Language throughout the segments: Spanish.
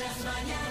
las mañanas.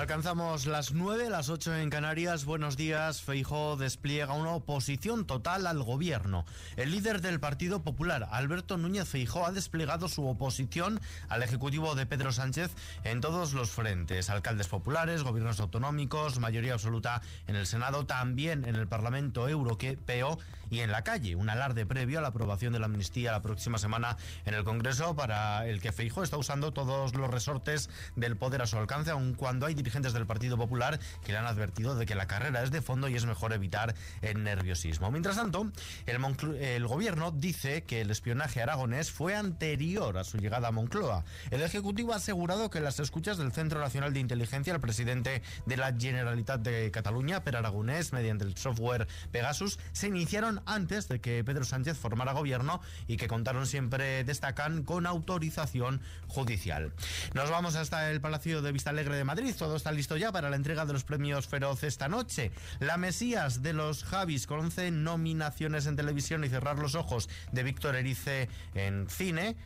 Alcanzamos las 9, las 8 en Canarias. Buenos días. Feijóo despliega una oposición total al gobierno. El líder del Partido Popular, Alberto Núñez Feijóo, ha desplegado su oposición al ejecutivo de Pedro Sánchez en todos los frentes. Alcaldes populares, gobiernos autonómicos, mayoría absoluta en el Senado, también en el Parlamento Europeo y en la calle. Un alarde previo a la aprobación de la amnistía la próxima semana en el Congreso para el que Feijóo está usando todos los resortes del poder a su alcance, aun cuando hay dirigentes del Partido Popular que le han advertido de que la carrera es de fondo y es mejor evitar el nerviosismo. Mientras tanto, el, el gobierno dice que el espionaje aragonés fue anterior a su llegada a Moncloa. El Ejecutivo ha asegurado que las escuchas del Centro Nacional de Inteligencia, el presidente de la Generalitat de Cataluña, Per Aragonés, mediante el software Pegasus, se iniciaron antes de que Pedro Sánchez formara gobierno y que contaron siempre, destacan, con autorización judicial. Nos vamos hasta el Palacio de Vista Alegre de Madrid está listo ya para la entrega de los premios Feroz esta noche. La Mesías de los Javis con 11 nominaciones en televisión y cerrar los ojos de Víctor Erice en cine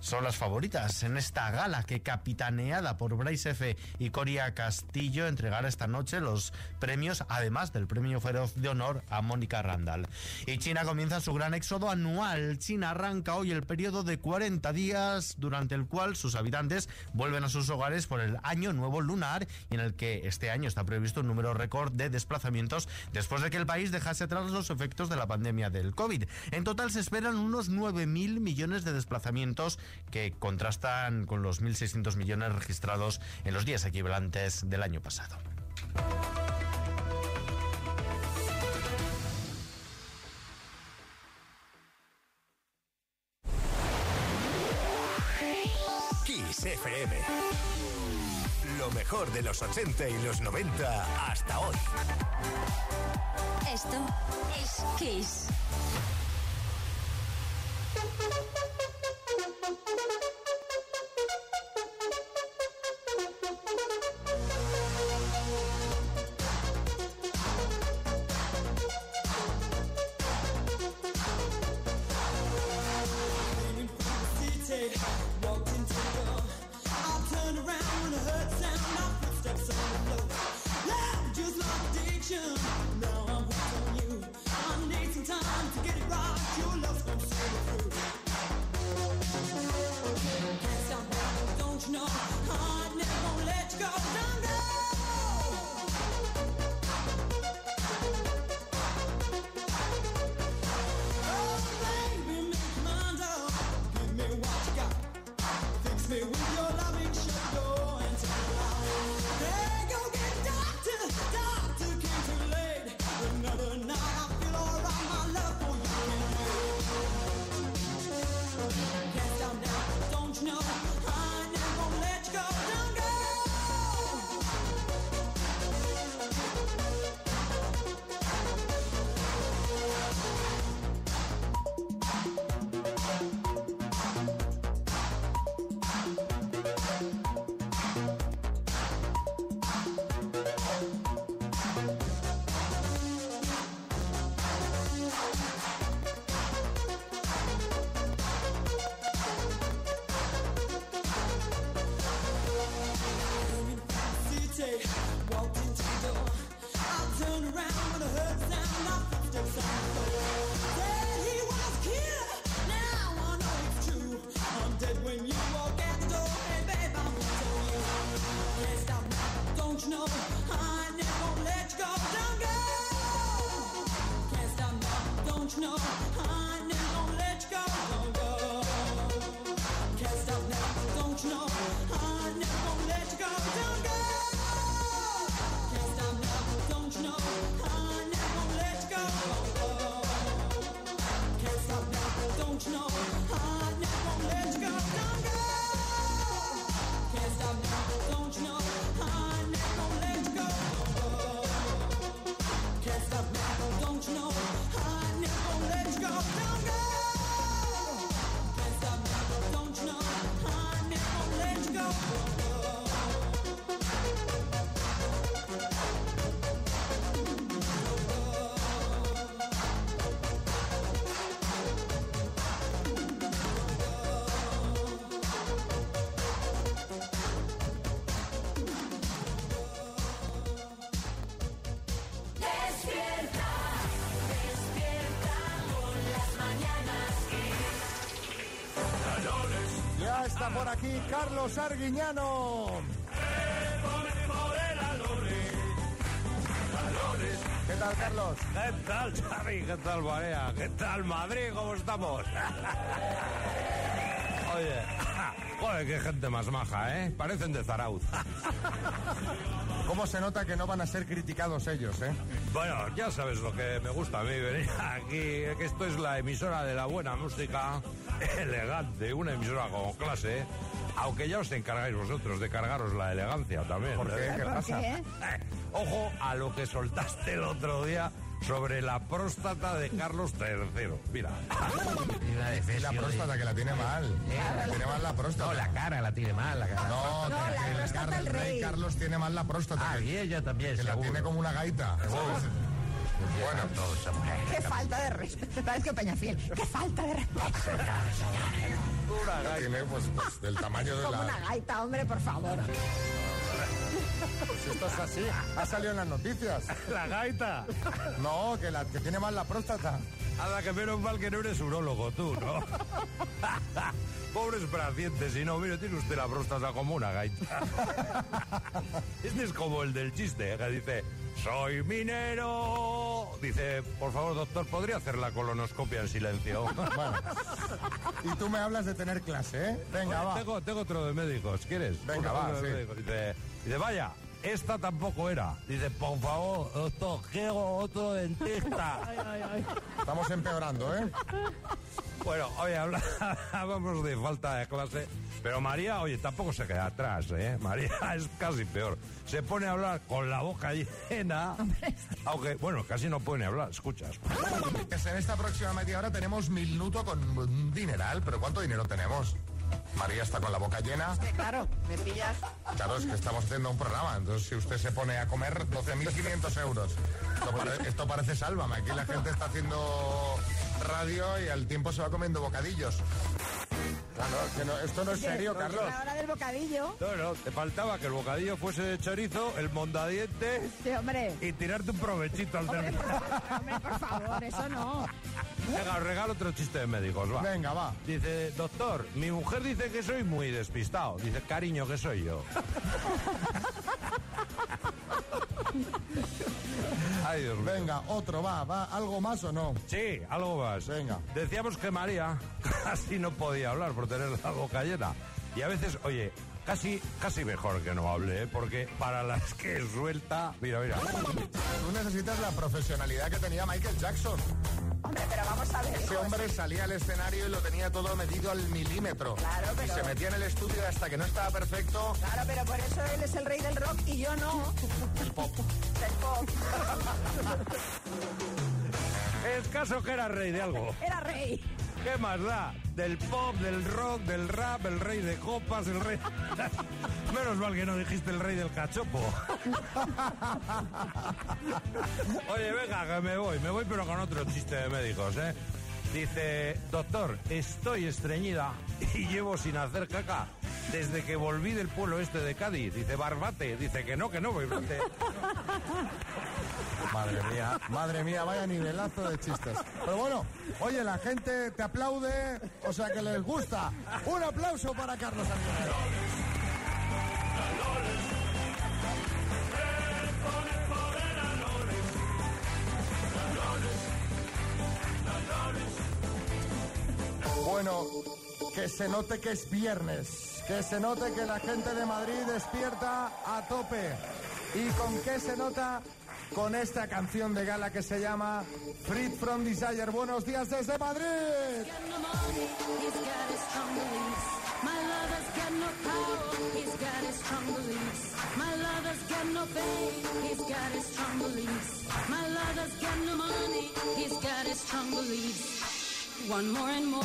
son las favoritas en esta gala que capitaneada por Bryce F. y Coria Castillo entregará esta noche los premios, además del premio Feroz de Honor a Mónica Randall. Y China comienza su gran éxodo anual. China arranca hoy el periodo de 40 días durante el cual sus habitantes vuelven a sus hogares por el año nuevo lunar y en el que este año está previsto un número récord de desplazamientos después de que el país dejase atrás los efectos de la pandemia del COVID. En total se esperan unos 9.000 millones de desplazamientos que contrastan con los 1.600 millones registrados en los días equivalentes del año pasado. Kiss FM. Lo mejor de los 80 y los 90 hasta hoy. Esto es Kiss. Está por aquí Carlos Arguiñano. ¿Qué tal, Carlos? ¿Qué tal, Xavi? ¿Qué tal, Marea? ¿Qué tal, Madrid? ¿Cómo estamos? Oye, joder, qué gente más maja, ¿eh? Parecen de Zarauz. ¿Cómo se nota que no van a ser criticados ellos, eh? Bueno, ya sabes lo que me gusta a mí venir aquí, que esto es la emisora de la buena música, elegante, una emisora con clase, aunque ya os encargáis vosotros de cargaros la elegancia también. ¿Por qué? ¿Qué pasa? Eh, ojo a lo que soltaste el otro día sobre la próstata de Carlos III. Mira. La próstata, que la tiene mal. La tiene mal la próstata. No, la cara la tiene mal. La cara. No, No, que- la próstata el rey rey. Carlos tiene mal la próstata. Ah, que- y ella también, que la seguro. tiene como una gaita. ¿sabes? Bueno, Todos, hombre. Qué falta de respeto. Sabes que Peñafiel. Qué falta de respeto. la tiene pues, pues, del tamaño de Como la... una gaita, hombre, por favor. Si esto es así, ha salido en las noticias. La gaita. No, que, la, que tiene mal la próstata. Anda, que menos mal que no eres urólogo tú, ¿no? Pobres pacientes, si no, mire, tiene usted la próstata como una gaita. Este es como el del chiste, que dice, soy minero. Dice, por favor, doctor, ¿podría hacer la colonoscopia en silencio? Bueno. Y tú me hablas de tener clase, ¿eh? Venga, Oye, va. Tengo, tengo otro de médicos, ¿quieres? Venga, va, sí. Dice, dice, vaya, esta tampoco era. Dice, por favor, doctor, quiero otro dentista. Estamos empeorando, ¿eh? Bueno, oye, hablábamos de falta de clase, pero María, oye, tampoco se queda atrás, ¿eh? María es casi peor. Se pone a hablar con la boca llena, aunque, bueno, casi no puede ni hablar, escuchas. En esta próxima media hora tenemos minuto con un dineral, pero ¿cuánto dinero tenemos? María está con la boca llena. Que claro, me pillas. Claro, es que estamos haciendo un programa, entonces si usted se pone a comer 12.500 euros. Esto, pare- esto parece sálvame, aquí la gente está haciendo radio y al tiempo se va comiendo bocadillos. Claro, que no- esto no es serio, Carlos. La hora del bocadillo. No, no, te faltaba que el bocadillo fuese de chorizo, el mondadiente Sí, hombre. y tirarte un provechito al Hombre, terminar. por favor, hombre, por favor, eso no. Venga, os regalo otro chiste de médicos, va. Venga, va. Dice, doctor, mi mujer dice que soy muy despistado. Dice, cariño, que soy yo. Ay, Dios mío. Venga, otro, va, va, ¿algo más o no? Sí, algo más. Venga. Decíamos que María casi no podía hablar por tener la boca llena. Y a veces, oye, casi, casi mejor que no hable, ¿eh? porque para las que suelta... Mira, mira. Tú necesitas la profesionalidad que tenía Michael Jackson. Hombre, pero vamos a ver. Ese hombre salía al escenario y lo tenía todo medido al milímetro. Claro, Y pero- se metía en el estudio y hasta que no estaba perfecto. Claro, pero por eso él es el rey del rock y yo no. El pop. Del pop. Es caso que era rey de algo. Era rey. ¿Qué más da? Del pop, del rock, del rap, el rey de copas, el rey... Menos mal que no dijiste el rey del cachopo. Oye, venga, que me voy. Me voy pero con otro chiste de médicos, ¿eh? Dice, doctor, estoy estreñida y llevo sin hacer caca desde que volví del pueblo este de Cádiz. Dice, barbate. Dice que no, que no, barbate. Madre mía, madre mía, vaya nivelazo de chistes. Pero bueno, oye, la gente te aplaude, o sea que les gusta. Un aplauso para Carlos Arguinero. Bueno, que se note que es viernes, que se note que la gente de Madrid despierta a tope. ¿Y con qué se nota? Con esta canción de gala que se llama Free from Desire. Buenos días desde Madrid. One more and more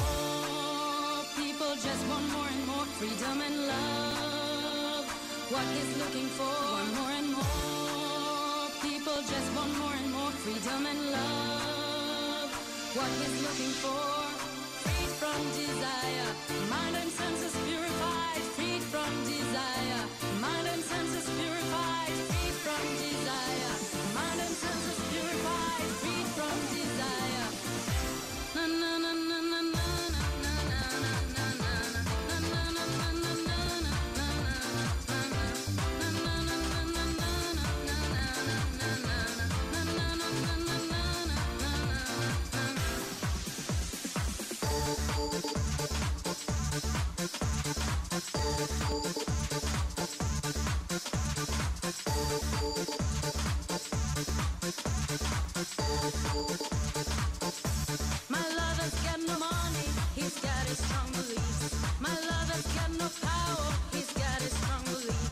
people just want more and more freedom and love. What is looking for? One more and more people just want more and more freedom and love. What is looking for? Freed from desire, mind and senses, spirit. He's got his strong beliefs. My lover's got no power, he's got his strong beliefs.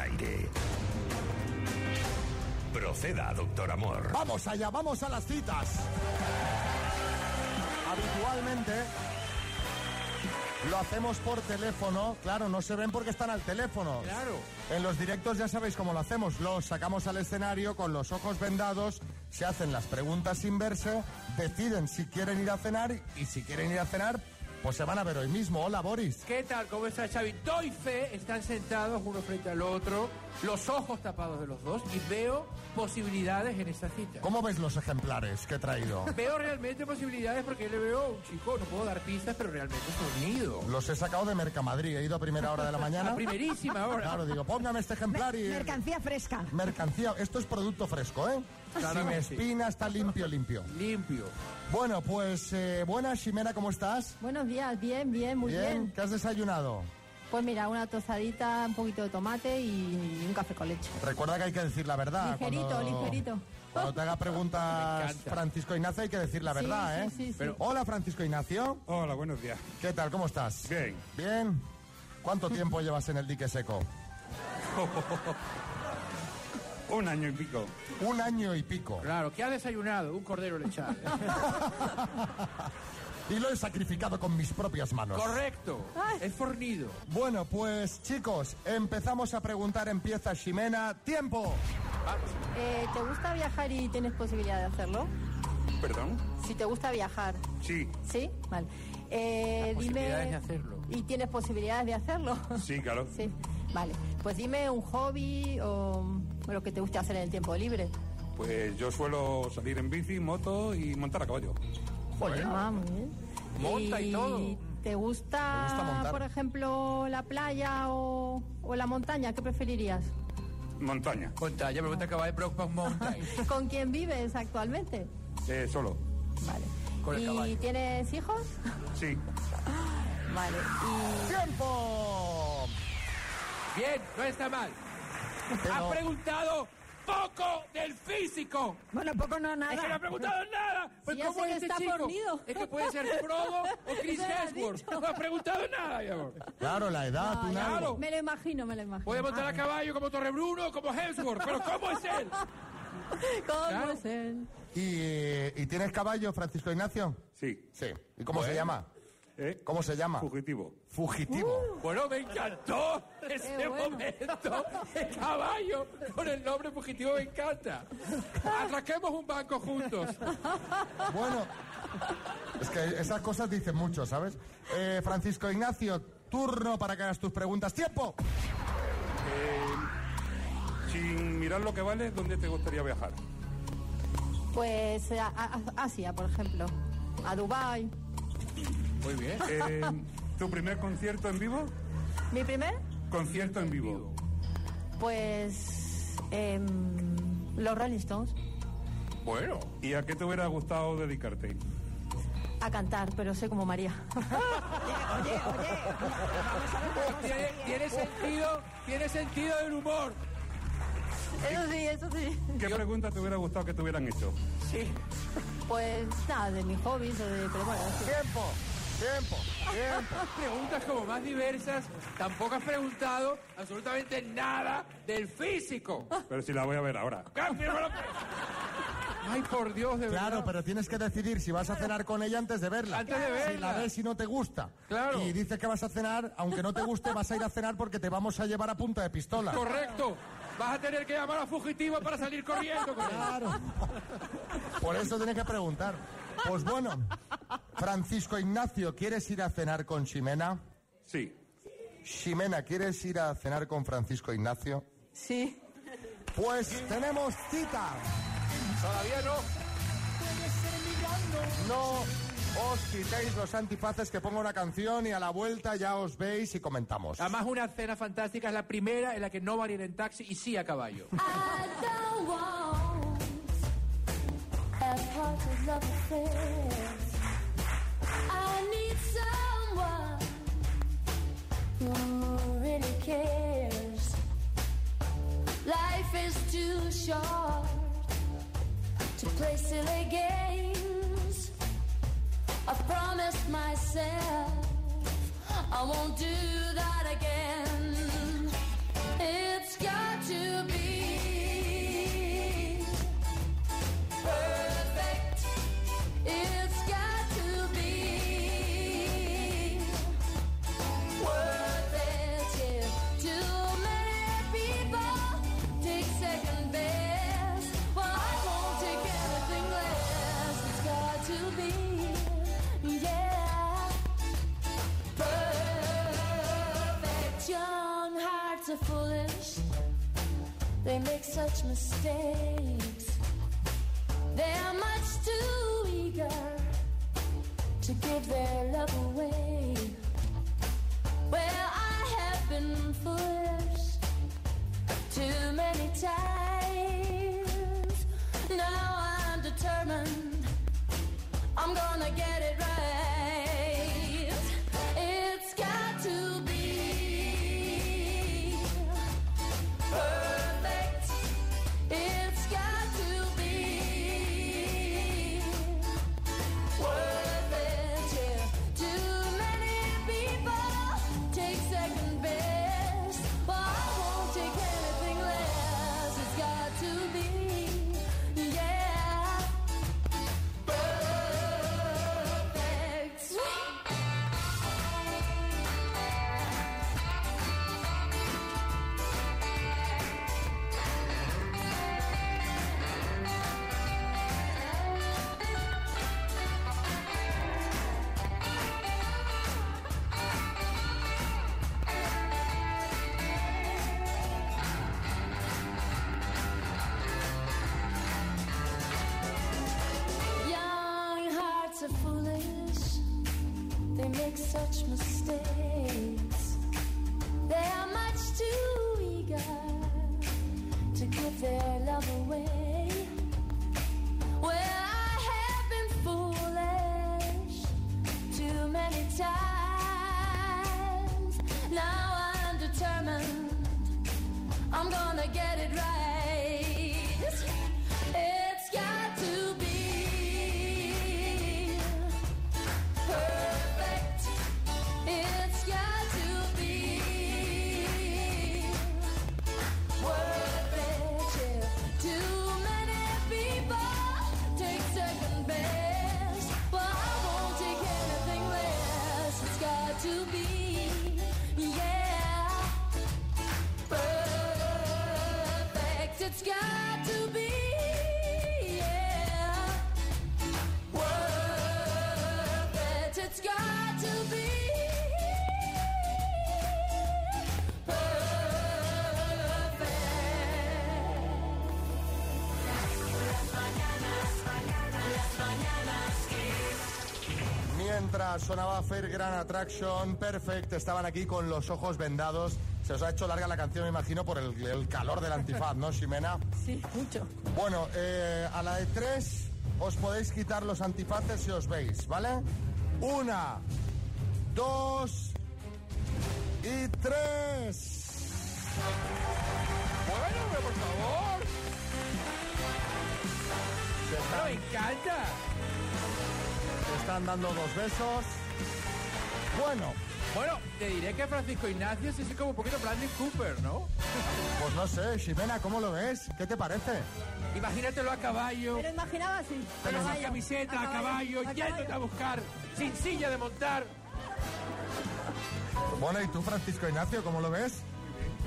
Aire. Proceda, doctor Amor. Vamos allá, vamos a las citas. Habitualmente lo hacemos por teléfono. Claro, no se ven porque están al teléfono. Claro. En los directos ya sabéis cómo lo hacemos. Los sacamos al escenario con los ojos vendados, se hacen las preguntas sin verse, deciden si quieren ir a cenar y si quieren ir a cenar, pues se van a ver hoy mismo. Hola, Boris. ¿Qué tal? ¿Cómo está Xavi? Doy fe, están sentados uno frente al otro, los ojos tapados de los dos y veo posibilidades en esta cita. ¿Cómo ves los ejemplares que he traído? Veo realmente posibilidades porque le veo a un chico, no puedo dar pistas, pero realmente es unido. Los he sacado de Mercamadrid. He ido a primera hora de la mañana. A primerísima hora. Claro, digo, póngame este ejemplar y... Mercancía fresca. Mercancía, esto es producto fresco, ¿eh? Claro Sin que sí. espina, está limpio, limpio. Limpio. Bueno, pues eh, buenas, Ximena, ¿cómo estás? Buenos días, bien, bien, muy bien. ¿Qué has desayunado? Pues mira, una tostadita, un poquito de tomate y un café con leche. Recuerda que hay que decir la verdad. Ligerito, cuando- ligerito. Cuando te haga preguntas. Francisco Ignacio hay que decir la verdad, sí, ¿eh? sí, sí. Pero- Hola, Francisco Ignacio. Hola, buenos días. ¿Qué tal? ¿Cómo estás? Bien. Bien. ¿Cuánto tiempo llevas en el dique seco? Un año y pico. Un año y pico. Claro, ¿qué ha desayunado? Un cordero lechal. Y lo he sacrificado con mis propias manos. Correcto. Es fornido. Bueno, pues chicos, empezamos a preguntar, empieza Ximena. ¡Tiempo! Eh, ¿Te gusta viajar y tienes posibilidad de hacerlo? ¿Perdón? Si te gusta viajar, Sí, ¿sí? Vale. Eh, Las posibilidades dime... de hacerlo. ¿Y tienes posibilidades de hacerlo? sí, claro. Sí. Vale. Pues dime un hobby o, lo que te guste hacer en el tiempo libre. Pues yo suelo salir en bici, moto y montar a caballo. Ah, muy bien. Monta y todo. ¿Te gusta, Me gusta montar. por ejemplo, la playa o, o la montaña? ¿Qué preferirías? Montaña. Montaña, pregunta que va de Mountain. ¿Con quién vives actualmente? Eh, solo. Vale. Con el ¿Y caballo. tienes hijos? Sí. Vale. Y ¡Tiempo! Bien, no está mal. Pero- Ha preguntado poco del físico. Bueno, poco no Es que no ha nada. preguntado nada. Pues ya ¿cómo es que este está chico? fornido. Es que puede ser Frodo o Chris Hemsworth. No ha preguntado nada, mi amor. Claro, la edad, No, algo. Claro. me lo imagino, me lo imagino. Puede montar a caballo como Torrebruno o como Hemsworth, pero ¿cómo es él? ¿Cómo Claro. es él? ¿Y, ¿Y tienes caballo, Francisco Ignacio? Sí. Sí. ¿Y cómo se llama? ¿Eh? ¿Cómo se llama? Fugitivo. Fugitivo. Bueno, me encantó ese bueno. momento. El caballo con el nombre fugitivo me encanta. Atraquemos un banco juntos. Bueno, es que esas cosas dicen mucho, ¿sabes? Eh, Francisco Ignacio, turno para que hagas tus preguntas. ¡Tiempo! Sin mirar lo que vale, ¿dónde te gustaría viajar? Pues a, Asia, por ejemplo. A Dubai. Muy bien. Eh, ¿Tu primer concierto en vivo? ¿Mi primer? Concierto en vivo. Pues. em, los Rolling Stones. Bueno. ¿Y a qué te hubiera gustado dedicarte? A cantar, pero sé como María. oye, oye, oye. Tiene, tiene sentido, tiene sentido del humor. Eso sí, eso sí. ¿Qué pregunta te hubiera gustado que te hubieran hecho? Sí. Pues nada, de mis hobbies o de. Pero bueno, sí. ¡Tiempo! ¡Tiempo! ¡Tiempo! Preguntas como más diversas. Tampoco has preguntado absolutamente nada del físico. Pero si la voy a ver ahora. Ay, por Dios, de verdad. Claro, pero tienes que decidir si vas a cenar con ella antes de verla. Antes de verla. Si la ves y no te gusta. Claro. Y dices que vas a cenar, aunque no te guste, vas a ir a cenar porque te vamos a llevar a punta de pistola. Correcto. Vas a tener que llamar a fugitivo para salir corriendo con él. Claro. Por eso tienes que preguntar. Pues bueno, Francisco Ignacio, ¿quieres ir a cenar con Ximena? Sí. Ximena, ¿quieres ir a cenar con Francisco Ignacio? Sí. Pues tenemos cita. Todavía no. No os quitéis los antifaces que pongo una canción y a la vuelta ya os veis y comentamos. Además, una cena fantástica es la primera en la que no van a ir en taxi y sí a caballo. Life is too short to play silly games. I've promised myself I won't do that again. It's got to be perfect. It's are foolish. They make such mistakes. They're much too eager to give their love away. Well, I have been foolish too many times. Now I'm determined. I'm gonna get it right. Sonaba Fair Gran Attraction, Perfect, estaban aquí con los ojos vendados. Se os ha hecho larga la canción, me imagino, por el, el calor del antifaz, ¿no, Ximena? Sí, mucho. Bueno, eh, a la de tres os podéis quitar los antifaces si os veis, ¿vale? Una, dos y tres. Bueno, por favor. Se están, Me encanta. se están dando dos besos. Bueno, Bueno, te diré que Francisco Ignacio sí es como un poquito Bradley Cooper, ¿no? pues no sé, Ximena, ¿cómo lo ves? ¿Qué te parece? Imagínatelo a caballo, Me lo imaginaba así. con a esa caballo, camiseta, a caballo, a yéndote a buscar, sin silla de montar. Bueno, ¿y tú, Francisco Ignacio, cómo lo ves?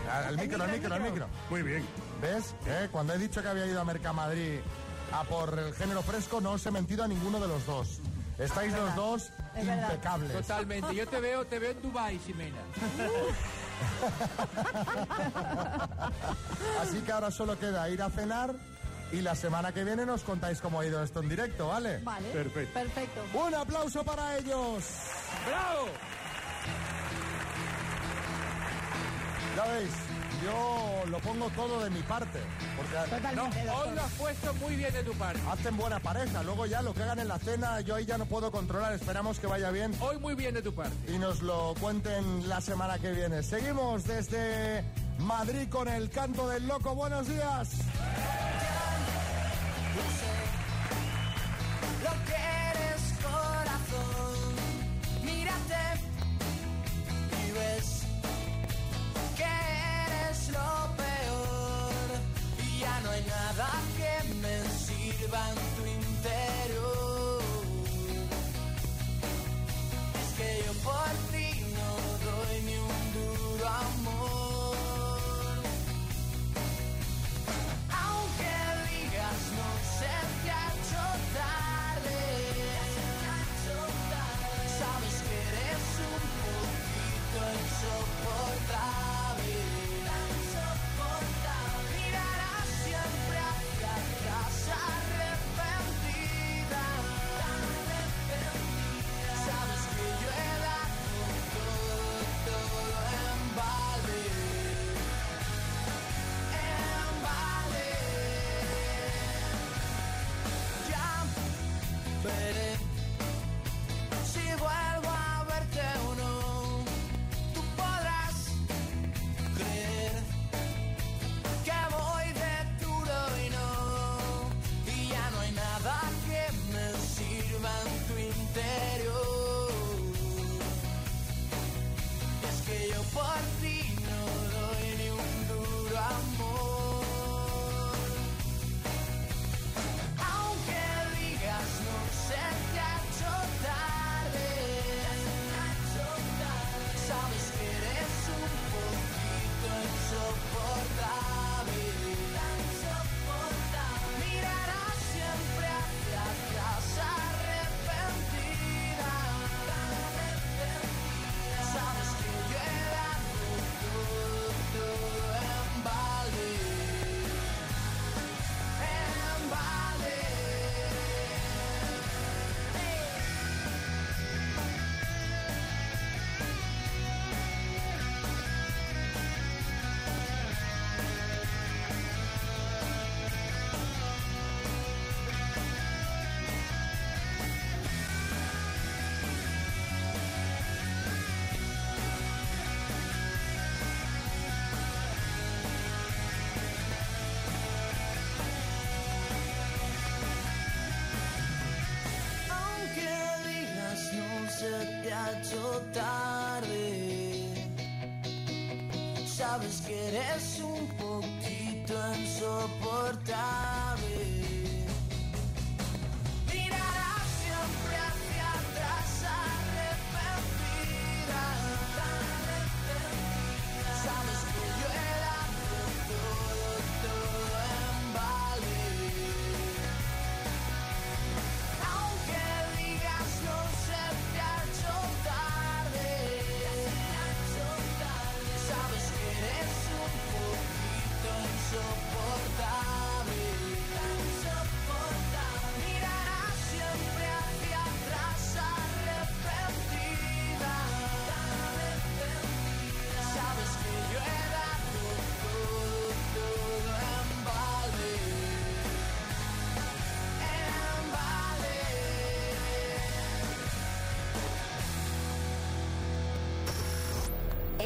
Al, al micro, al micro, al micro. Muy bien. ¿Ves? ¿Eh? Cuando he dicho que había ido a Mercamadrid a por el género fresco, no os he mentido a ninguno de los dos. Estáis los dos Es verdad. impecables. Totalmente. Yo te veo, te veo en Dubai, Ximena. Así que ahora solo queda ir a cenar y la semana que viene nos contáis cómo ha ido esto en directo, ¿vale? Vale. Perfecto. Perfecto. Un aplauso para ellos. ¡Bravo! Ya veis, yo lo pongo todo de mi parte, porque No, Totalmente. hoy lo has puesto muy bien de tu parte. hacen buena pareja. Luego ya lo que hagan en la cena, yo ahí ya no puedo controlar. Esperamos que vaya bien Hoy muy bien de tu parte. y nos lo cuenten la semana que viene. Seguimos desde Madrid con el canto del loco. Buenos días.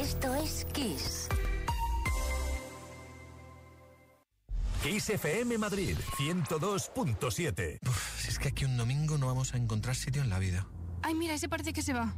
Esto es Kiss. Kiss FM Madrid 102.7. Si es que aquí un domingo no vamos a encontrar sitio en la vida. Ay, mira, ese parece que se va.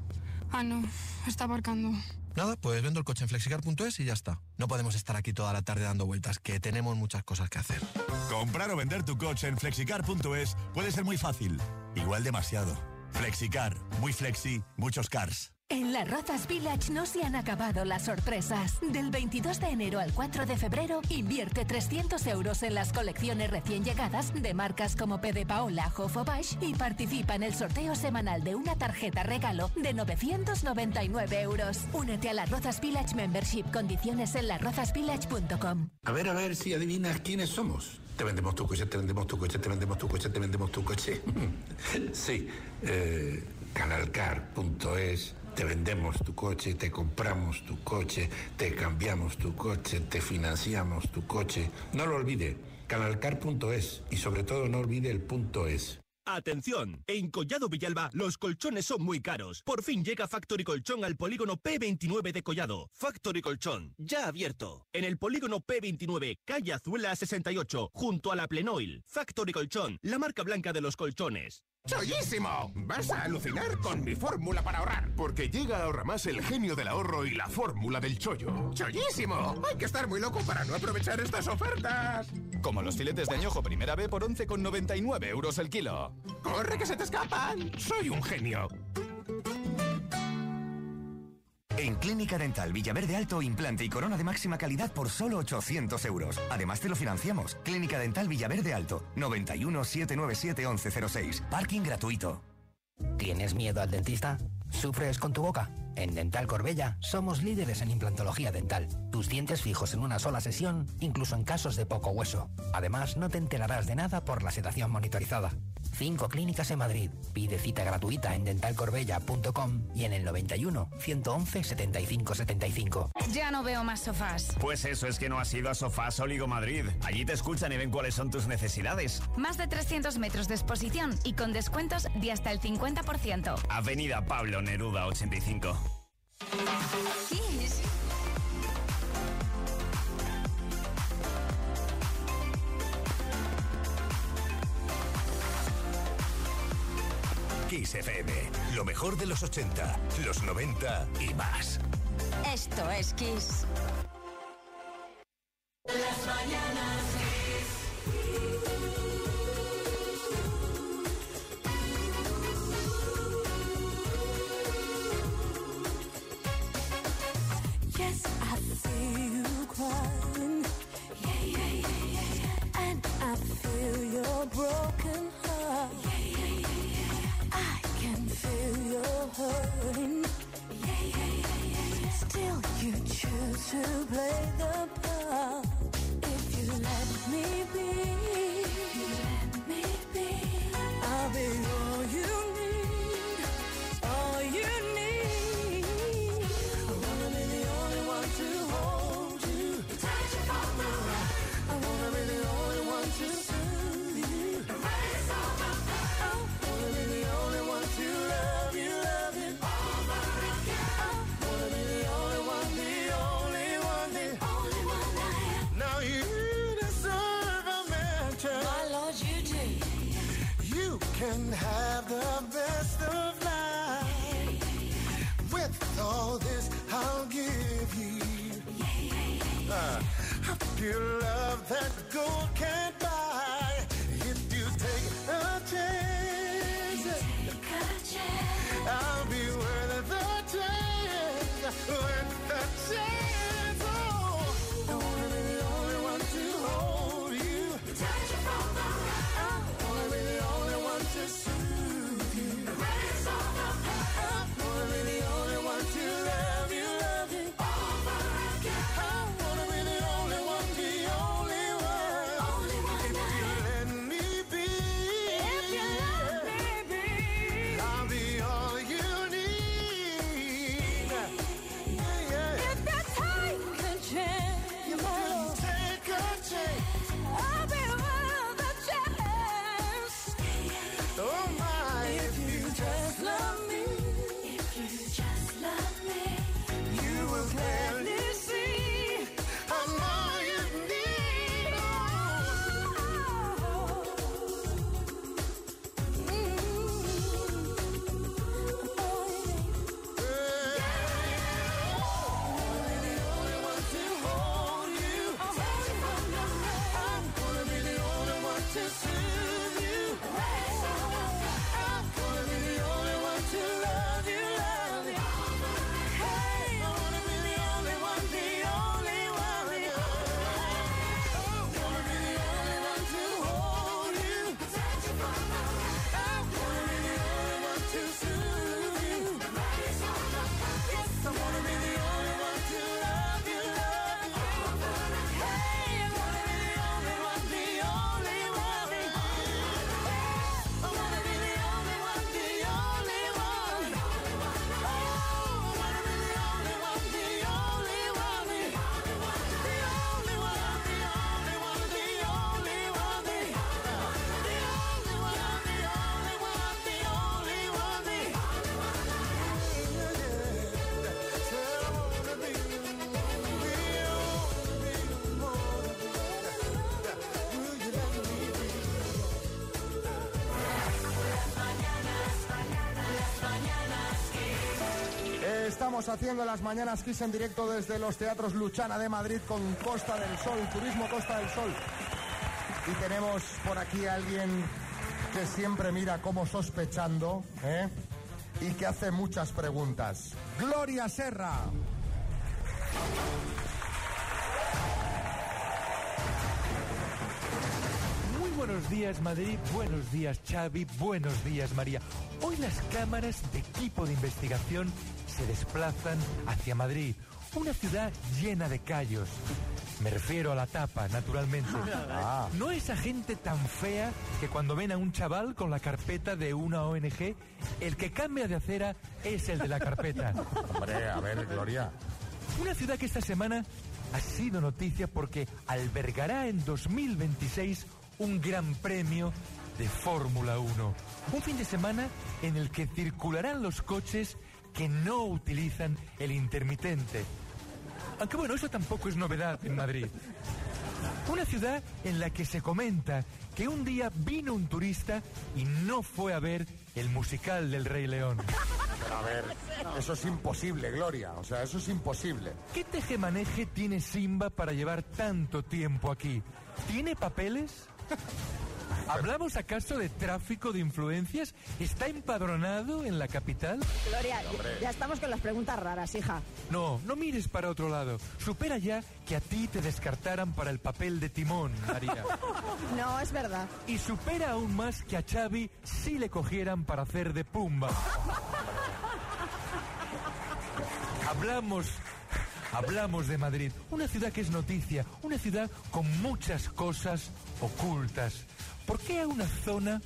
Ah, no, está aparcando. Nada, pues vendo el coche en flexicar.es y ya está. No podemos estar aquí toda la tarde dando vueltas, que tenemos muchas cosas que hacer. Comprar o vender tu coche en flexicar.es puede ser muy fácil. Igual demasiado. Flexicar. Muy flexi, muchos cars. En las Rozas Village no se han acabado las sorpresas. Del 22 de enero al 4 de febrero, invierte 300 euros en las colecciones recién llegadas de marcas como P. Paola, Bash y participa en el sorteo semanal de una tarjeta regalo de 999 euros. Únete a las Rozas Village Membership. Condiciones en larrozasvillage.com. A ver, a ver si adivinas quiénes somos. Te vendemos tu coche, te vendemos tu coche, te vendemos tu coche, te vendemos tu coche. sí, eh, canalcar.es. Te vendemos tu coche, te compramos tu coche, te cambiamos tu coche, te financiamos tu coche. No lo olvide, canalcar.es y sobre todo no olvide el punto es. Atención, en Collado Villalba los colchones son muy caros. Por fin llega Factory Colchón al polígono P29 de Collado. Factory Colchón, ya abierto. En el polígono P29, calle Azuela 68, junto a la Plenoil. Factory Colchón, la marca blanca de los colchones. ¡Chollísimo! Vas a alucinar con mi fórmula para ahorrar, porque llega a Ahorra Más el genio del ahorro y la fórmula del chollo. ¡Chollísimo! Hay que estar muy loco para no aprovechar estas ofertas. Como los filetes de añojo primera B por 11,99 euros el kilo. ¡Corre que se te escapan! ¡Soy un genio! En Clínica Dental Villaverde Alto, implante y corona de máxima calidad por solo 800 euros. Además te lo financiamos. Clínica Dental Villaverde Alto, 91 797 1106. Parking gratuito. ¿Tienes miedo al dentista? ¿Sufres con tu boca? En Dental Corbella somos líderes en implantología dental. Tus dientes fijos en una sola sesión, incluso en casos de poco hueso. Además, no te enterarás de nada por la sedación monitorizada. Cinco clínicas en Madrid. Pide cita gratuita en dentalcorbella.com y en el 91 111 75 75. Ya no veo más sofás. Pues eso es que no has ido a Sofás Oligo Madrid. Allí te escuchan y ven cuáles son tus necesidades. Más de 300 metros de exposición y con descuentos de hasta el 50%. Avenida Pablo Neruda 85. Kiss. Kiss FM. Lo mejor de los 80, los 90 y más. Esto es Kiss. Las mañanas Yes, you crying. Yeah, yeah, yeah, yeah, yeah. And I feel your broken heart. Yeah, yeah, yeah, yeah, yeah. I can feel your hurting. Yeah, yeah, yeah, yeah, yeah. Still, you choose to play the part. If you let me be, let me be. I'll be all you Estamos haciendo las mañanas Kiss en directo desde los teatros Luchana de Madrid con Costa del Sol, Turismo Costa del Sol. Y tenemos por aquí a alguien que siempre mira como sospechando, ¿eh? Y que hace muchas preguntas. Gloria Serra. Muy buenos días Madrid, buenos días Xavi, buenos días María. Hoy las cámaras de equipo de investigación se desplazan hacia Madrid, una ciudad llena de callos. Me refiero a la tapa, naturalmente. Ah. No esa gente tan fea que cuando ven a un chaval con la carpeta de una ONG, el que cambia de acera es el de la carpeta. Hombre, a ver, Gloria. Una ciudad que esta semana ha sido noticia porque albergará en 2026 un gran premio de Fórmula 1. Un fin de semana en el que circularán los coches que no utilizan el intermitente. Aunque bueno, eso tampoco es novedad en Madrid. Una ciudad en la que se comenta que un día vino un turista y no fue a ver el musical del Rey León. Pero a ver, eso es imposible, Gloria. O sea, eso es imposible. ¿Qué tejemaneje tiene Simba para llevar tanto tiempo aquí? ¿Tiene papeles? ¿Hablamos acaso de tráfico de influencias? ¿Está empadronado en la capital? Gloria, ya estamos con las preguntas raras, hija. No, no mires para otro lado. Supera ya que a ti te descartaran para el papel de timón, María. No, es verdad. Y supera aún más que a Xavi sí le cogieran para hacer de Pumba. Hablamos Hablamos de Madrid, una ciudad que es noticia, una ciudad con muchas cosas ocultas. ¿Por qué a una zona,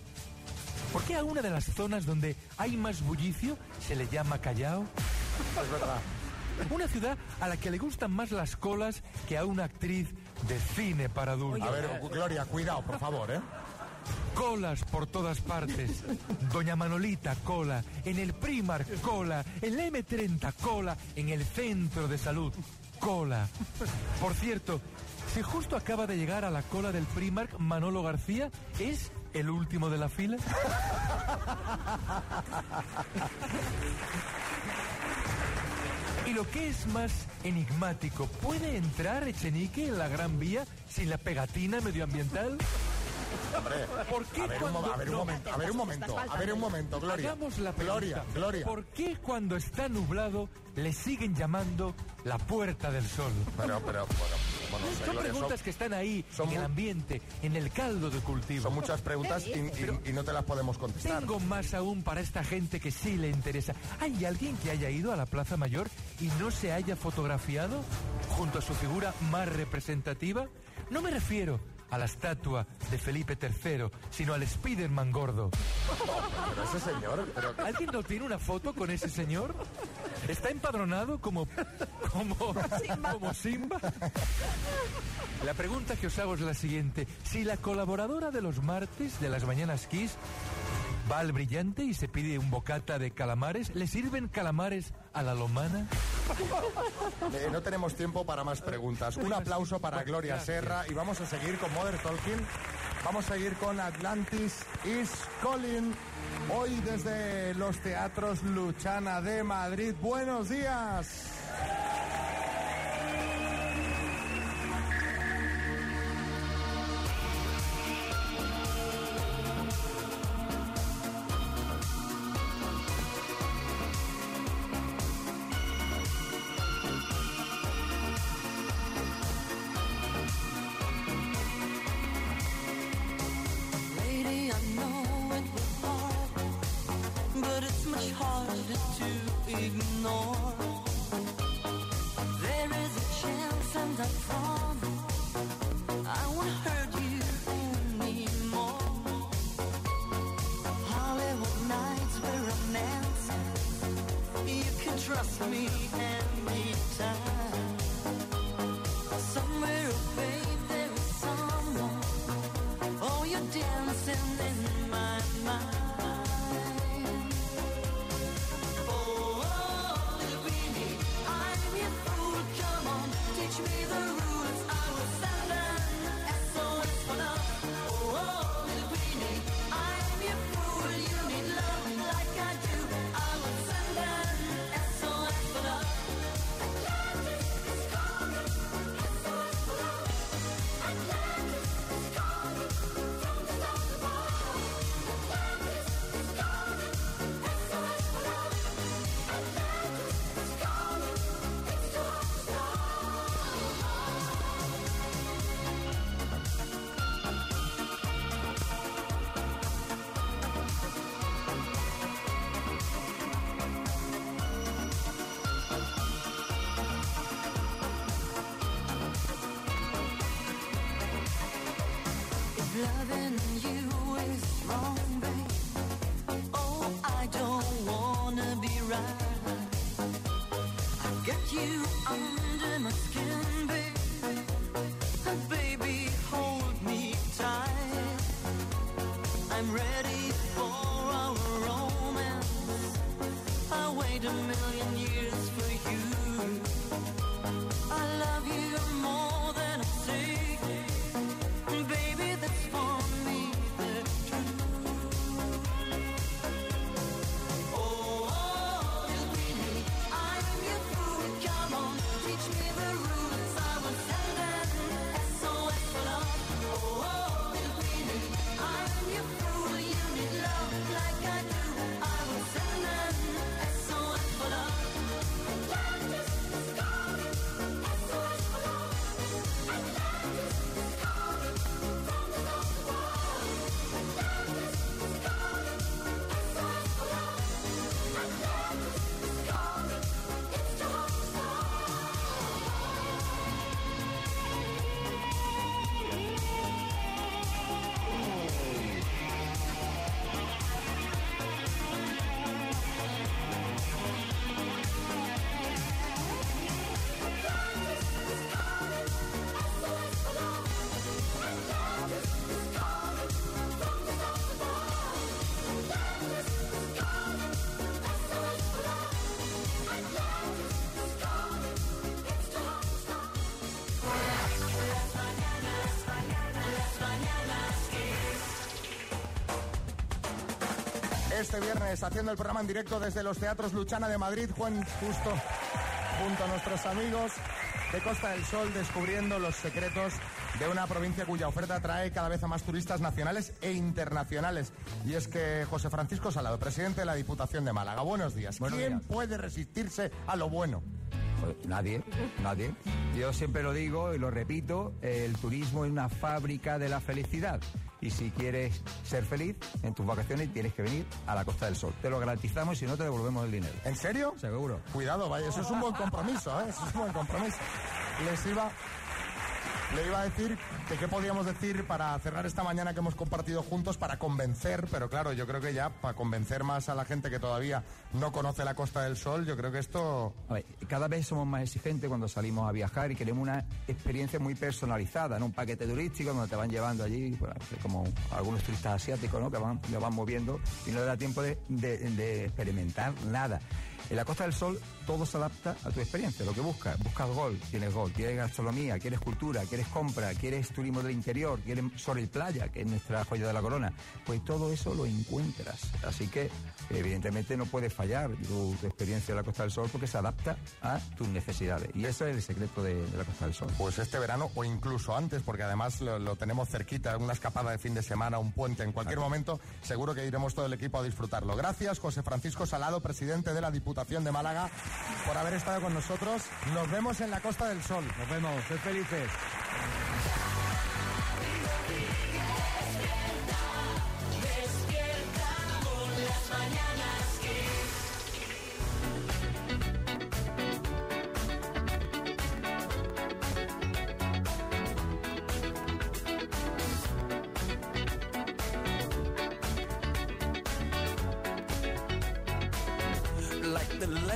por qué a una de las zonas donde hay más bullicio se le llama Callao? Es verdad. Una ciudad a la que le gustan más las colas que a una actriz de cine para adultos. A ver, Gloria, cuidado, por favor, ¿eh? Colas por todas partes. Doña Manolita, cola. En el Primar, cola. En la M30, cola. En el centro de salud, cola. Por cierto, si justo acaba de llegar a la cola del Primark Manolo García, ¿es el último de la fila? Y lo que es más enigmático, ¿puede entrar Echenique en la Gran Vía sin la pegatina medioambiental? Hombre, ¿Por qué a ver, un, cuando- mo- a ver un no, momento, a ver un momento, a ver un momento, Gloria. Hagamos la Gloria, pregunta. Gloria. ¿Por qué cuando está nublado le siguen llamando la Puerta del Sol? Pero, pero, bueno, bueno, Son Gloria, preguntas que están ahí, en el ambiente, en el caldo de cultivo. Son muchas preguntas y, y- y no te las podemos contestar. Tengo más aún para esta gente que sí le interesa. ¿Hay alguien que haya ido a la Plaza Mayor y no se haya fotografiado junto a su figura más representativa? No me refiero a la estatua de Felipe III, sino al Spiderman gordo. Pero ese señor, pero... ¿Alguien no tiene una foto con ese señor? ¿Está empadronado como, como, como Simba? La pregunta que os hago es la siguiente. Si la colaboradora de los martes de las mañanas Kiss va al brillante y se pide un bocata de calamares, ¿le sirven calamares a la lomana? Eh, no tenemos tiempo para más preguntas. Un aplauso para Gloria Serra y vamos a seguir con Modern Talking. Vamos a seguir con Atlantis is Calling. Hoy desde los teatros Luchana de Madrid. Buenos días. Este viernes haciendo el programa en directo desde los teatros Luchana de Madrid, Juan Justo, junto a nuestros amigos de Costa del Sol, descubriendo los secretos de una provincia cuya oferta atrae cada vez a más turistas nacionales e internacionales. Y es que José Francisco Salado, presidente de la Diputación de Málaga, buenos días. ¿Quién puede resistirse a lo bueno? Pues nadie, nadie. Yo siempre lo digo y lo repito, el turismo es una fábrica de la felicidad. Y si quieres ser feliz en tus vacaciones tienes que venir a la Costa del Sol. Te lo garantizamos y si no te devolvemos el dinero. ¿En serio? Seguro. Cuidado, vaya, eso es un buen compromiso, ¿eh? Eso es un buen compromiso. Les iba, le iba a decir que qué podíamos decir para cerrar esta mañana que hemos compartido juntos para convencer, pero claro, yo creo que ya para convencer más a la gente que todavía no conoce la Costa del Sol, yo creo que esto... A ver, cada vez somos más exigentes cuando salimos a viajar y queremos una experiencia muy personalizada, ¿no? Un paquete turístico donde te van llevando allí, como algunos turistas asiáticos, ¿no? Que van, lo van moviendo y no da tiempo de- de experimentar nada. En la Costa del Sol todo se adapta a tu experiencia, lo que buscas. Buscas gol, tienes gol, quieres gastronomía, quieres cultura, quieres compra, quieres turismo del interior, quieres sol y playa, que es nuestra joya de la corona. Pues todo eso lo encuentras. Así que, evidentemente, no puedes fallar tu, tu experiencia en la Costa del Sol porque se adapta a tus necesidades. Y ese es el secreto de, de la Costa del Sol. Pues este verano o incluso antes, porque además lo, lo tenemos cerquita, una escapada de fin de semana, un puente, en cualquier momento, seguro que iremos todo el equipo a disfrutarlo. Gracias, José Francisco Salado, presidente de la Diputación de Málaga, por haber estado con nosotros. Nos vemos en la Costa del Sol. Nos vemos, sed felices.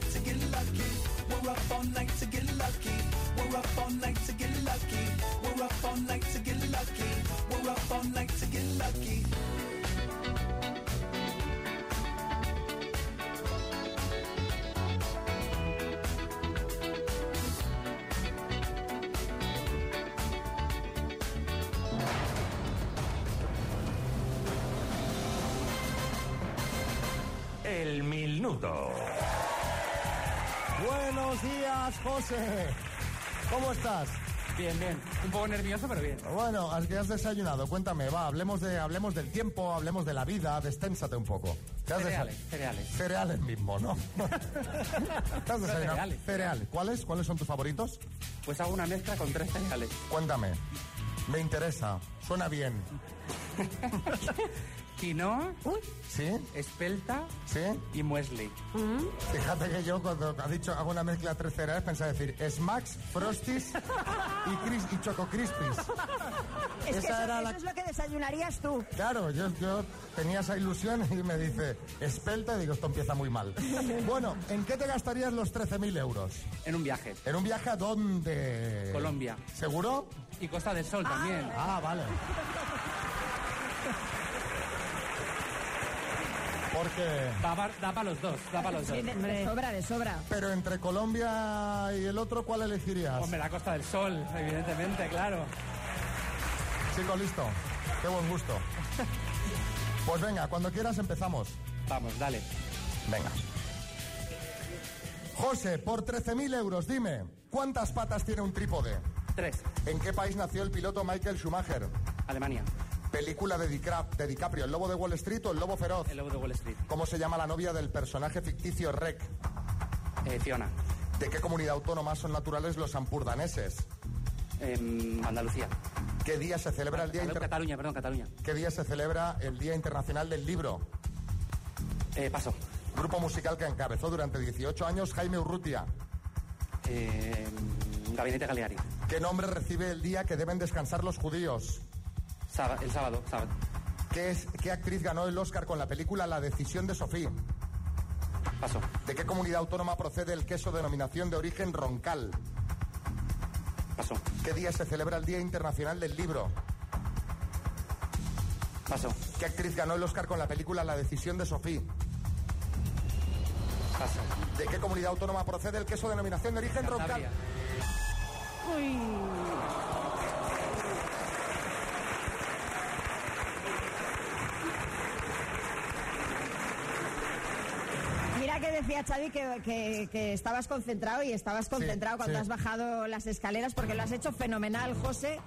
Night to get lucky. We're up all lucky. We're up all lucky. We're up all lucky. We're up all night to minuto. Buenos días, José. ¿Cómo estás? Bien, bien. Un poco nervioso, pero bien. Bueno, ¿has- ¿qué has desayunado? Cuéntame, va, hablemos, de, hablemos del tiempo, hablemos de la vida, desténsate un poco. ¿Qué has Cereales, desa- cereales. Cereales mismo, ¿no? ¿Qué has desayunado? Cereales. Cereales. ¿Cuáles? ¿Cuáles son tus favoritos? Pues hago una mezcla con tres cereales. Cuéntame. Me interesa. Suena bien. Quinoa, ¿Sí? espelta ¿Sí? y muesli. Fíjate que yo cuando has dicho hago una mezcla tres cereales pensaba decir Smacks, Frosties y, Cris- y Choco Crispies. Es que Esa eso, era eso la- es lo que desayunarías tú. Claro, yo, yo tenía esa ilusión y me dice espelta y digo esto empieza muy mal. Bueno, ¿en qué te gastarías los 13.000 euros? En un viaje. ¿En un viaje a dónde? Colombia. ¿Seguro? Y Costa del Sol también. Ah, vale. Porque... Da para los dos, da para los dos. Sí, de, de sobra, de sobra. Pero entre Colombia y el otro, ¿cuál elegirías? Hombre, la Costa del Sol, evidentemente, claro. Chico, listo. Qué buen gusto. Pues venga, cuando quieras empezamos. Vamos, dale. Venga. José, por 13.000 euros, dime, ¿cuántas patas tiene un trípode? Tres. ¿En qué país nació el piloto Michael Schumacher? Alemania. Película de, DiCaprio, ¿El lobo de Wall Street o El lobo feroz? El lobo de Wall Street. ¿Cómo se llama la novia del personaje ficticio Rec? Eh, Fiona. ¿De qué comunidad autónoma son naturales los ampurdaneses? Em, Andalucía. ¿Qué día se celebra el Día Inter- Cataluña, perdón, Cataluña. ¿Qué día se celebra el Día Internacional del Libro? Eh, paso. Grupo musical que encabezó durante 18 años Jaime Urrutia. Eh, Gabinete Galeari. ¿Qué nombre recibe el día que deben descansar los judíos? El sábado, sábado. ¿Qué, es, ¿Qué actriz ganó el Oscar con la película La decisión de Sofía? Paso. ¿De qué comunidad autónoma procede el queso denominación de origen roncal? Paso. ¿Qué día se celebra el Día Internacional del Libro? Paso. ¿Qué actriz ganó el Oscar con la película La decisión de Sofía? Paso. ¿De qué comunidad autónoma procede el queso denominación de origen roncal? Cantabria. Que decía Xavi que, que- que estabas concentrado y estabas concentrado cuando sí. has bajado las escaleras porque lo has hecho fenomenal, José.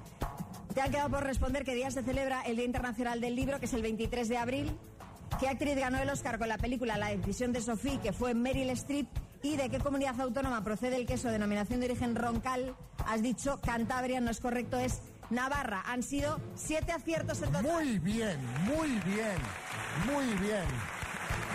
Te han quedado por responder qué día se celebra el Día Internacional del Libro, que es el 23 de abril. ¿Qué actriz ganó el Oscar con la película La decisión de Sophie, que fue Meryl Streep? ¿Y de qué comunidad autónoma procede el queso denominación de origen roncal? Has dicho Cantabria, no es correcto, es Navarra. Han sido siete aciertos en total. Muy bien, muy bien, muy bien.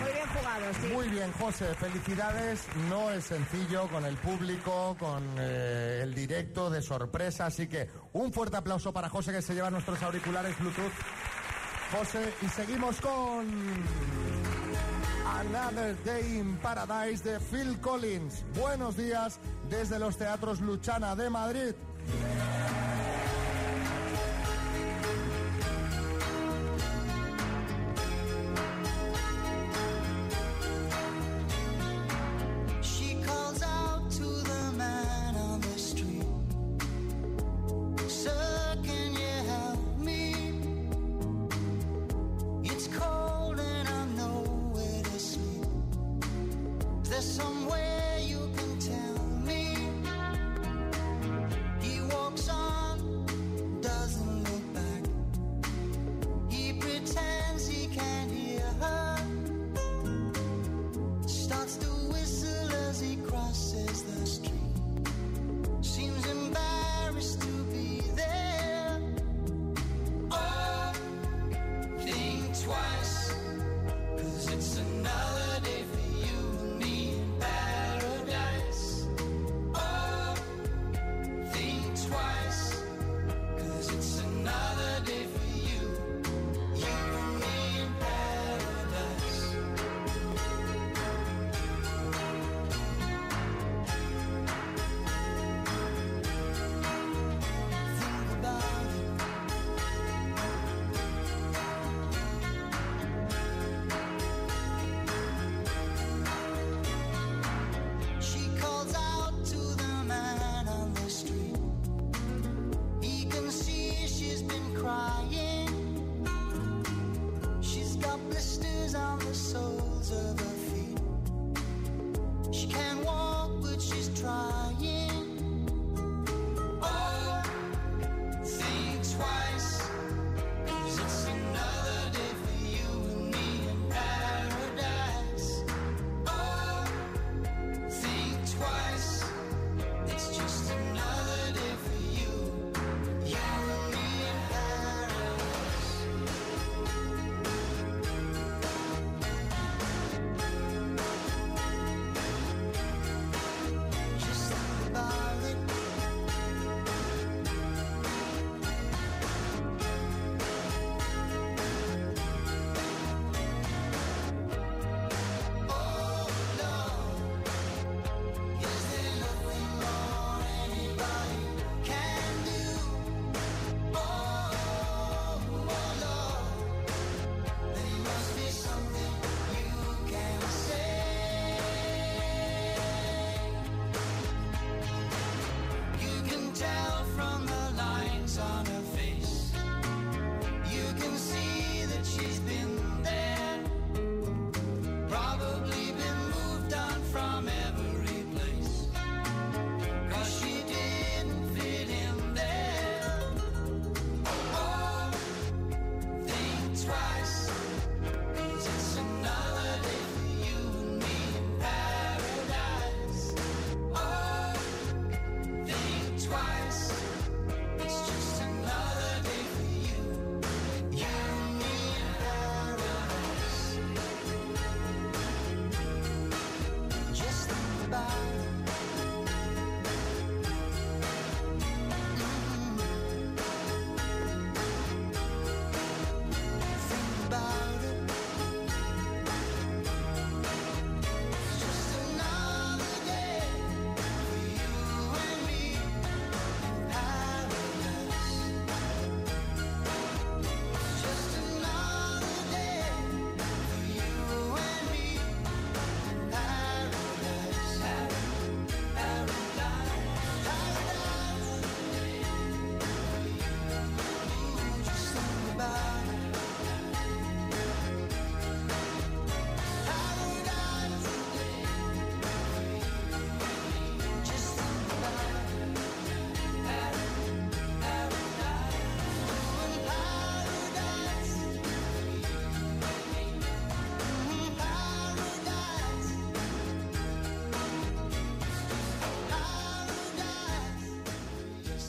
Muy bien jugado, sí. Muy bien, José, felicidades. No es sencillo con el público, con eh, el directo de sorpresa, así que un fuerte aplauso para José que se lleva nuestros auriculares Bluetooth. José, y seguimos con Another Day in Paradise de Phil Collins. Buenos días desde los teatros Luchana de Madrid.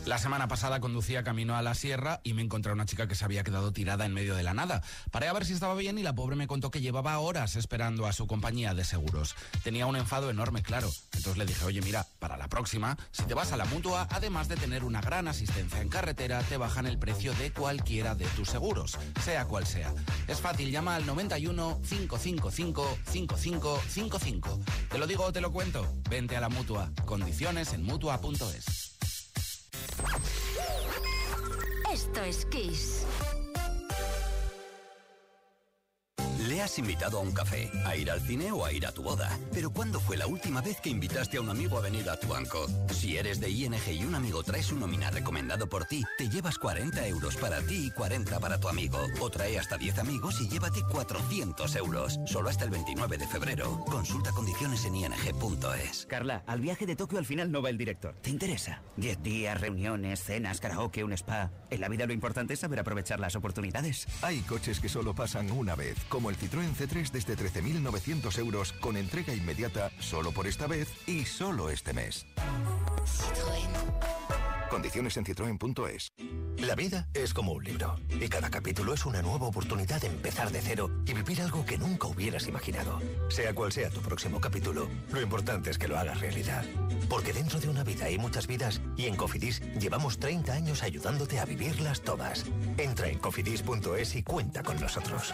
La semana pasada conducía camino a la sierra y me encontré a una chica que se había quedado tirada en medio de la nada. Paré a ver si estaba bien y la pobre me contó que llevaba horas esperando a su compañía de seguros. Tenía un enfado enorme, claro. Entonces le dije, oye, mira, para la próxima, si te vas a la mutua, además de tener una gran asistencia en carretera, te bajan el precio de cualquiera de tus seguros, sea cual sea. Es fácil, llama al 91 555 5555. Te lo digo o te lo cuento. Vente a la mutua. Condiciones en mutua.es. Esto es Kiss. Le has invitado a un café, a ir al cine o a ir a tu boda. Pero ¿cuándo fue la última vez que invitaste a un amigo a venir a tu banco? Si eres de ING y un amigo trae su nómina recomendado por ti, te llevas 40 euros para ti y 40 para tu amigo. O trae hasta 10 amigos y llévate 400 euros. Solo hasta el 29 de febrero. Consulta condiciones en ing.es. Carla, al viaje de Tokio al final no va el director. ¿Te interesa? 10 días, reuniones, cenas, karaoke, un spa. En la vida lo importante es saber aprovechar las oportunidades. Hay coches que solo pasan una vez, como el Citroën C3 desde 13.900 euros con entrega inmediata solo por esta vez y solo este mes. Condiciones en citroen.es. La vida es como un libro y cada capítulo es una nueva oportunidad de empezar de cero y vivir algo que nunca hubieras imaginado. Sea cual sea tu próximo capítulo, lo importante es que lo hagas realidad. Porque dentro de una vida hay muchas vidas y en Cofidis llevamos 30 años ayudándote a vivirlas todas. Entra en cofidis.es y cuenta con nosotros.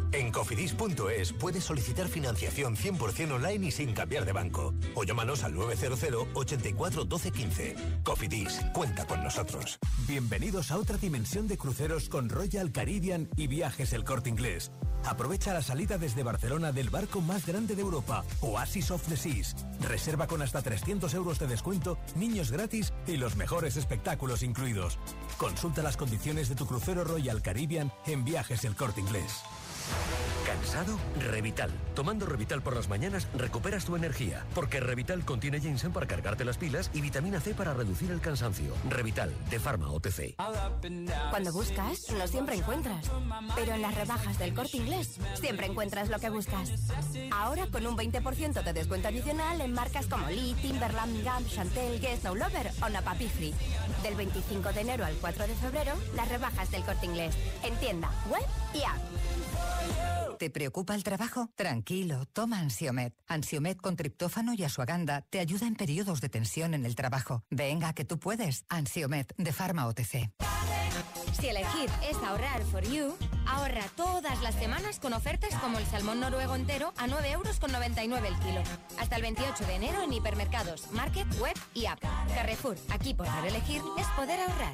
En cofidis.es puedes solicitar financiación 100% online y sin cambiar de banco. O llámanos al 900 84 12 15. Cofidis, cuenta con nosotros. Bienvenidos a otra dimensión de cruceros con Royal Caribbean y Viajes El Corte Inglés. Aprovecha la salida desde Barcelona del barco más grande de Europa, Oasis of the Seas. Reserva con hasta 300 euros de descuento, niños gratis y los mejores espectáculos incluidos. Consulta las condiciones de tu crucero Royal Caribbean en Viajes El Corte Inglés. ¿Cansado? Revital. Tomando Revital por las mañanas recuperas tu energía, porque Revital contiene ginseng para cargarte las pilas y vitamina C para reducir el cansancio. Revital, de Pharma OTC. Cuando buscas, no siempre encuentras. Pero en las rebajas del corte inglés, siempre encuentras lo que buscas. Ahora con un 20% de descuento adicional en marcas como Lee, Timberland, Gap, Chantel, Guess No Lover o Napapi Free. Del 25 de enero al 4 de febrero, las rebajas del corte inglés. En tienda, web y app. ¿Te preocupa el trabajo? Tranquilo, toma Ansiomet. Ansiomet con triptófano y asuaganda te ayuda en periodos de tensión en el trabajo. Venga, que tú puedes. Ansiomet de Pharma OTC. Si elegir es ahorrar for you, ahorra todas las semanas con ofertas como el salmón noruego entero a 9 euros con 99 el kilo. Hasta el 28 de enero en hipermercados, market, web y app. Carrefour, aquí poder elegir es poder ahorrar.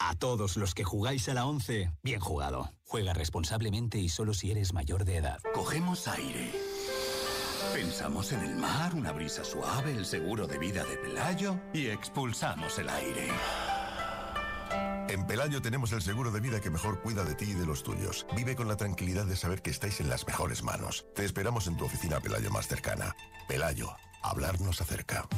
A todos los que jugáis a la 11, bien jugado. Juega responsablemente y solo si eres mayor de edad. Cogemos aire. Pensamos en el mar, una brisa suave, el seguro de vida de Pelayo y expulsamos el aire. En Pelayo tenemos el seguro de vida que mejor cuida de ti y de los tuyos. Vive con la tranquilidad de saber que estáis en las mejores manos. Te esperamos en tu oficina Pelayo más cercana. Pelayo, hablar nos acerca.